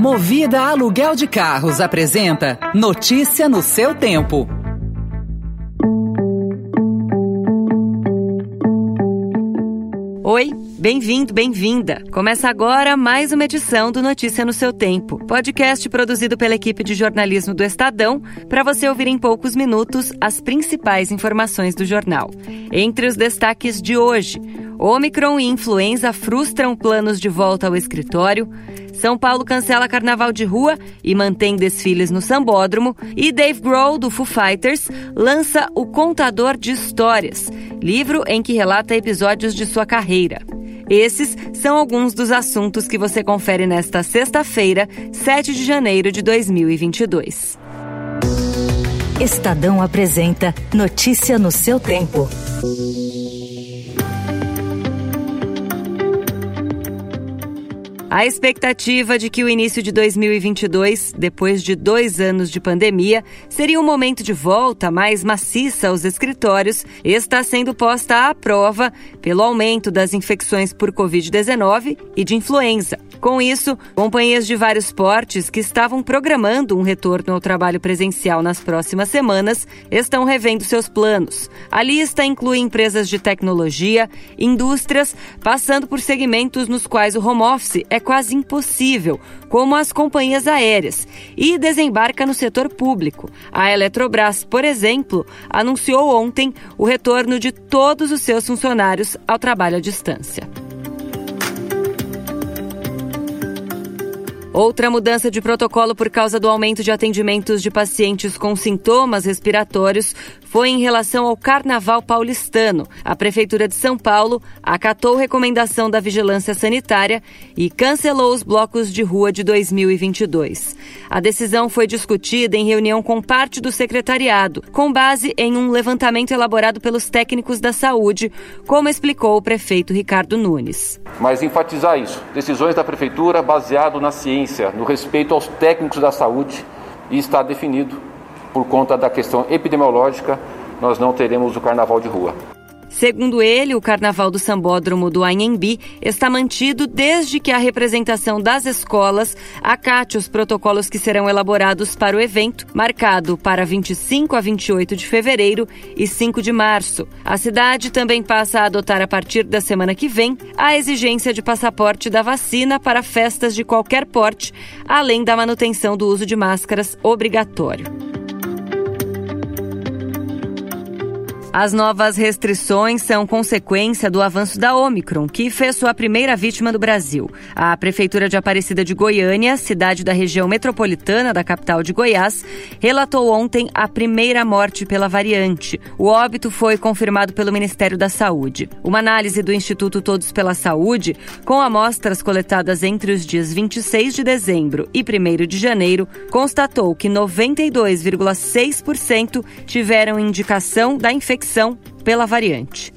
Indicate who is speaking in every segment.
Speaker 1: Movida Aluguel de Carros apresenta Notícia no seu tempo.
Speaker 2: Oi, bem-vindo, bem-vinda. Começa agora mais uma edição do Notícia no seu tempo, podcast produzido pela equipe de jornalismo do Estadão, para você ouvir em poucos minutos as principais informações do jornal. Entre os destaques de hoje, Omicron e influenza frustram planos de volta ao escritório. São Paulo cancela carnaval de rua e mantém desfiles no Sambódromo. E Dave Grohl, do Foo Fighters, lança O Contador de Histórias, livro em que relata episódios de sua carreira. Esses são alguns dos assuntos que você confere nesta sexta-feira, 7 de janeiro de 2022.
Speaker 1: Estadão apresenta Notícia no seu tempo.
Speaker 2: A expectativa de que o início de 2022, depois de dois anos de pandemia, seria um momento de volta mais maciça aos escritórios, está sendo posta à prova pelo aumento das infecções por Covid-19 e de influenza. Com isso, companhias de vários portes que estavam programando um retorno ao trabalho presencial nas próximas semanas estão revendo seus planos. A lista inclui empresas de tecnologia, indústrias, passando por segmentos nos quais o home office é quase impossível, como as companhias aéreas, e desembarca no setor público. A Eletrobras, por exemplo, anunciou ontem o retorno de todos os seus funcionários ao trabalho à distância. Outra mudança de protocolo por causa do aumento de atendimentos de pacientes com sintomas respiratórios foi em relação ao Carnaval paulistano. A Prefeitura de São Paulo acatou recomendação da Vigilância Sanitária e cancelou os blocos de rua de 2022. A decisão foi discutida em reunião com parte do secretariado, com base em um levantamento elaborado pelos técnicos da saúde, como explicou o prefeito Ricardo Nunes.
Speaker 3: Mas enfatizar isso: decisões da Prefeitura baseado na ciência, no respeito aos técnicos da saúde, e está definido por conta da questão epidemiológica, nós não teremos o carnaval de rua.
Speaker 2: Segundo ele, o Carnaval do Sambódromo do Anhembi está mantido desde que a representação das escolas acate os protocolos que serão elaborados para o evento, marcado para 25 a 28 de fevereiro e 5 de março. A cidade também passa a adotar a partir da semana que vem a exigência de passaporte da vacina para festas de qualquer porte, além da manutenção do uso de máscaras obrigatório. As novas restrições são consequência do avanço da Omicron, que fez sua primeira vítima do Brasil. A Prefeitura de Aparecida de Goiânia, cidade da região metropolitana da capital de Goiás, relatou ontem a primeira morte pela variante. O óbito foi confirmado pelo Ministério da Saúde. Uma análise do Instituto Todos pela Saúde, com amostras coletadas entre os dias 26 de dezembro e 1 de janeiro, constatou que 92,6% tiveram indicação da infecção infecção pela variante.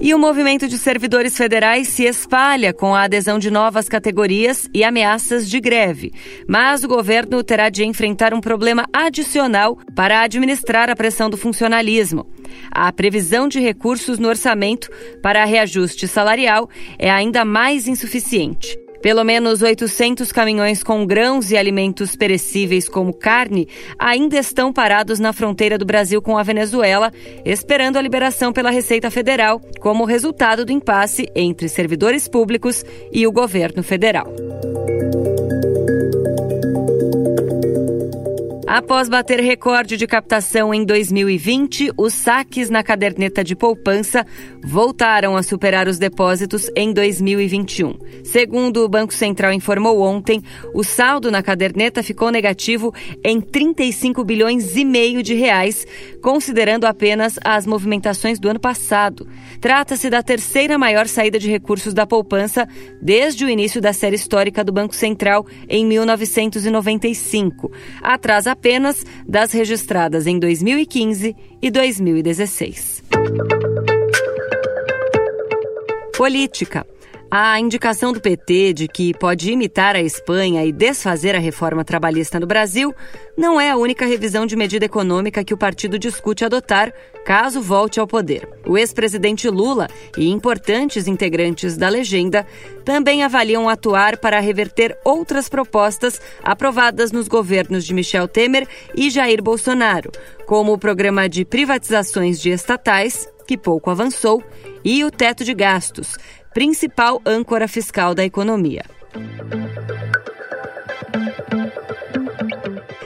Speaker 2: E o movimento de servidores federais se espalha com a adesão de novas categorias e ameaças de greve. Mas o governo terá de enfrentar um problema adicional para administrar a pressão do funcionalismo. A previsão de recursos no orçamento para reajuste salarial é ainda mais insuficiente. Pelo menos 800 caminhões com grãos e alimentos perecíveis como carne ainda estão parados na fronteira do Brasil com a Venezuela, esperando a liberação pela Receita Federal, como resultado do impasse entre servidores públicos e o governo federal. Após bater recorde de captação em 2020, os saques na caderneta de poupança voltaram a superar os depósitos em 2021. Segundo o Banco Central informou ontem, o saldo na caderneta ficou negativo em 35 bilhões e meio de reais, considerando apenas as movimentações do ano passado. Trata-se da terceira maior saída de recursos da poupança desde o início da série histórica do Banco Central em 1995. Atrás apenas das registradas em 2015 e 2016. Política. A indicação do PT de que pode imitar a Espanha e desfazer a reforma trabalhista no Brasil não é a única revisão de medida econômica que o partido discute adotar caso volte ao poder. O ex-presidente Lula e importantes integrantes da legenda também avaliam atuar para reverter outras propostas aprovadas nos governos de Michel Temer e Jair Bolsonaro, como o programa de privatizações de estatais, que pouco avançou, e o teto de gastos principal âncora fiscal da economia.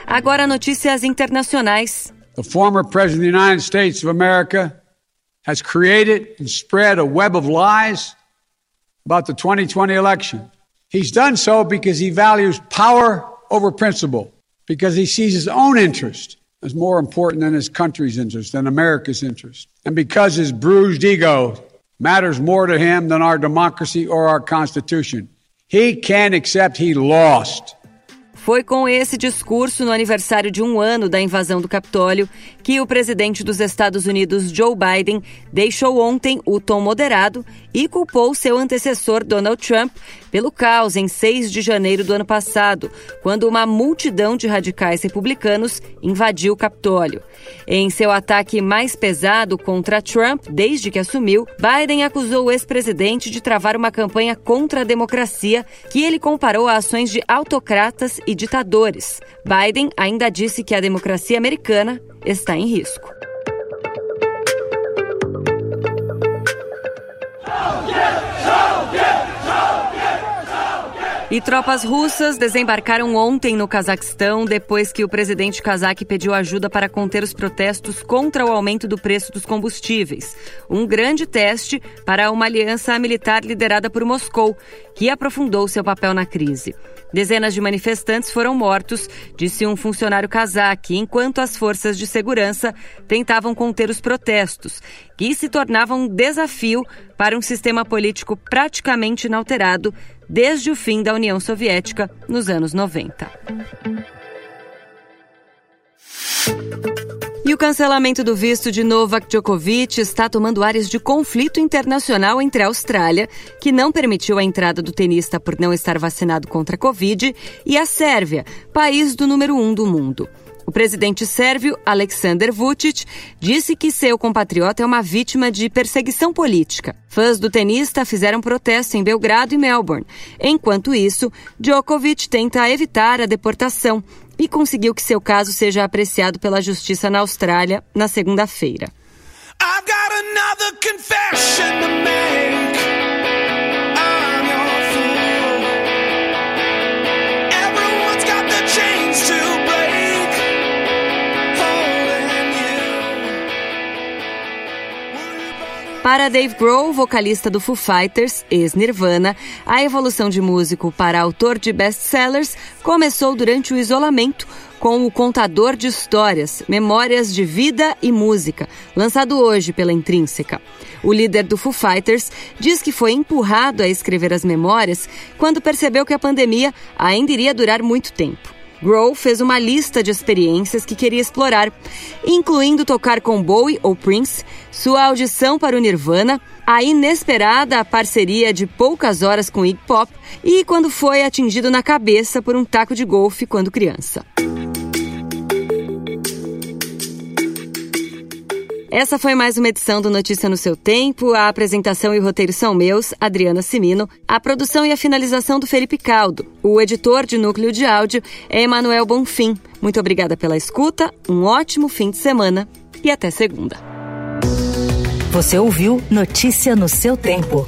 Speaker 2: Agora notícias internacionais.
Speaker 4: The former president of the United States of America has created and spread a web of lies about the 2020 election. He's done so because he values power over principle, because he sees his own interest as more important than his country's interest, than America's interest, and because his bruised ego matters more to him than our democracy or our Constitution. He accept he lost.
Speaker 2: Foi com esse discurso no aniversário de um ano da invasão do Capitólio que o presidente dos Estados Unidos, Joe Biden, deixou ontem o tom moderado e culpou seu antecessor, Donald Trump, pelo caos em 6 de janeiro do ano passado, quando uma multidão de radicais republicanos invadiu o Capitólio. Em seu ataque mais pesado contra Trump desde que assumiu, Biden acusou o ex-presidente de travar uma campanha contra a democracia que ele comparou a ações de autocratas e ditadores. Biden ainda disse que a democracia americana está em risco. E tropas russas desembarcaram ontem no Cazaquistão depois que o presidente cazaque pediu ajuda para conter os protestos contra o aumento do preço dos combustíveis. Um grande teste para uma aliança militar liderada por Moscou, que aprofundou seu papel na crise. Dezenas de manifestantes foram mortos, disse um funcionário cazaque, enquanto as forças de segurança tentavam conter os protestos, que se tornavam um desafio para um sistema político praticamente inalterado desde o fim da União Soviética nos anos 90. E o cancelamento do visto de Novak Djokovic está tomando áreas de conflito internacional entre a Austrália, que não permitiu a entrada do tenista por não estar vacinado contra a Covid, e a Sérvia, país do número um do mundo. O presidente sérvio, Aleksandar Vučić, disse que seu compatriota é uma vítima de perseguição política. Fãs do tenista fizeram protesto em Belgrado e Melbourne. Enquanto isso, Djokovic tenta evitar a deportação e conseguiu que seu caso seja apreciado pela justiça na Austrália na segunda-feira. Para Dave Grohl, vocalista do Foo Fighters, ex-Nirvana, a evolução de músico para autor de best-sellers começou durante o isolamento com o Contador de Histórias, Memórias de Vida e Música, lançado hoje pela Intrínseca. O líder do Foo Fighters diz que foi empurrado a escrever as memórias quando percebeu que a pandemia ainda iria durar muito tempo. Grohl fez uma lista de experiências que queria explorar, incluindo tocar com Bowie ou Prince, sua audição para o Nirvana, a inesperada parceria de poucas horas com Iggy Pop e quando foi atingido na cabeça por um taco de golfe quando criança. Essa foi mais uma edição do Notícia no seu tempo. A apresentação e o roteiro são meus, Adriana Simino. A produção e a finalização do Felipe Caldo. O editor de núcleo de áudio é Emanuel Bonfim. Muito obrigada pela escuta, um ótimo fim de semana e até segunda.
Speaker 1: Você ouviu Notícia no seu tempo.